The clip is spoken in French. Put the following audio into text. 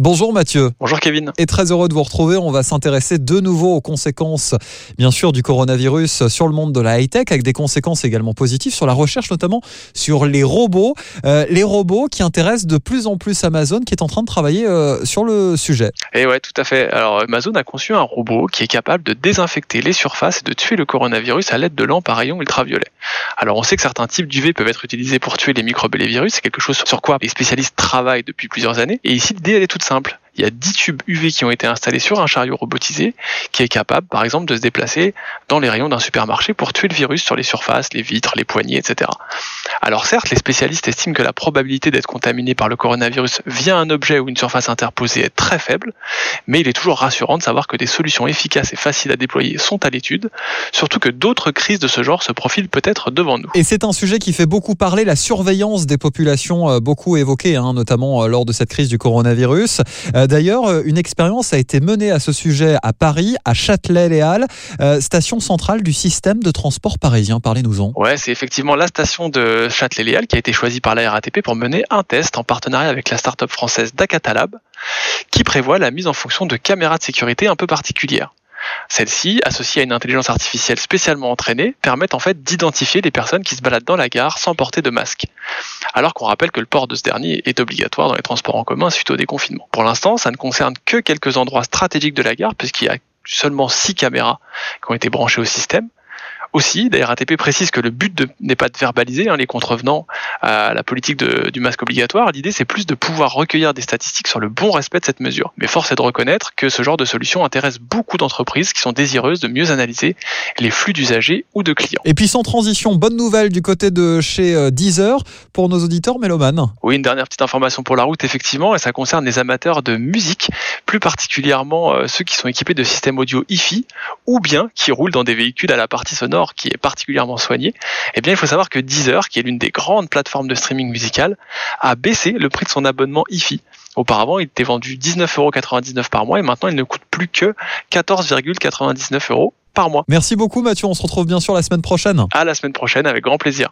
Bonjour Mathieu. Bonjour Kevin. Et très heureux de vous retrouver. On va s'intéresser de nouveau aux conséquences, bien sûr, du coronavirus sur le monde de la high-tech, avec des conséquences également positives sur la recherche, notamment sur les robots. Euh, les robots qui intéressent de plus en plus Amazon, qui est en train de travailler euh, sur le sujet. Et ouais, tout à fait. Alors Amazon a conçu un robot qui est capable de désinfecter les surfaces et de tuer le coronavirus à l'aide de lampes à rayons ultraviolets. Alors on sait que certains types d'UV peuvent être utilisés pour tuer les microbes et les virus. C'est quelque chose sur quoi les spécialistes travaillent depuis plusieurs années. Et ici, l'idée elle est toute simple il y a 10 tubes UV qui ont été installés sur un chariot robotisé qui est capable, par exemple, de se déplacer dans les rayons d'un supermarché pour tuer le virus sur les surfaces, les vitres, les poignées, etc. Alors certes, les spécialistes estiment que la probabilité d'être contaminé par le coronavirus via un objet ou une surface interposée est très faible, mais il est toujours rassurant de savoir que des solutions efficaces et faciles à déployer sont à l'étude, surtout que d'autres crises de ce genre se profilent peut-être devant nous. Et c'est un sujet qui fait beaucoup parler, la surveillance des populations, euh, beaucoup évoquée, hein, notamment euh, lors de cette crise du coronavirus. D'ailleurs, euh, une expérience a été menée à ce sujet à Paris, à Châtelet-Les euh, station centrale du système de transport parisien. Parlez-nous-en. Ouais, c'est effectivement la station de Châtelet-Les qui a été choisie par la RATP pour mener un test en partenariat avec la start-up française Dacatalab, qui prévoit la mise en fonction de caméras de sécurité un peu particulières. Celles-ci, associées à une intelligence artificielle spécialement entraînée, permettent en fait d'identifier les personnes qui se baladent dans la gare sans porter de masque. Alors qu'on rappelle que le port de ce dernier est obligatoire dans les transports en commun suite au déconfinement. Pour l'instant, ça ne concerne que quelques endroits stratégiques de la gare puisqu'il y a seulement six caméras qui ont été branchées au système. Aussi, la RATP précise que le but n'est pas de verbaliser hein, les contrevenants à la politique du masque obligatoire. L'idée, c'est plus de pouvoir recueillir des statistiques sur le bon respect de cette mesure. Mais force est de reconnaître que ce genre de solution intéresse beaucoup d'entreprises qui sont désireuses de mieux analyser les flux d'usagers ou de clients. Et puis sans transition, bonne nouvelle du côté de chez euh, Deezer pour nos auditeurs mélomanes. Oui, une dernière petite information pour la route, effectivement, et ça concerne les amateurs de musique, plus particulièrement euh, ceux qui sont équipés de systèmes audio hi-fi ou bien qui roulent dans des véhicules à la partie sonore qui est particulièrement soigné, eh bien il faut savoir que Deezer, qui est l'une des grandes plateformes de streaming musical, a baissé le prix de son abonnement IFI. Auparavant, il était vendu 19,99€ par mois et maintenant il ne coûte plus que 14,99€ par mois. Merci beaucoup Mathieu, on se retrouve bien sûr la semaine prochaine. À la semaine prochaine avec grand plaisir.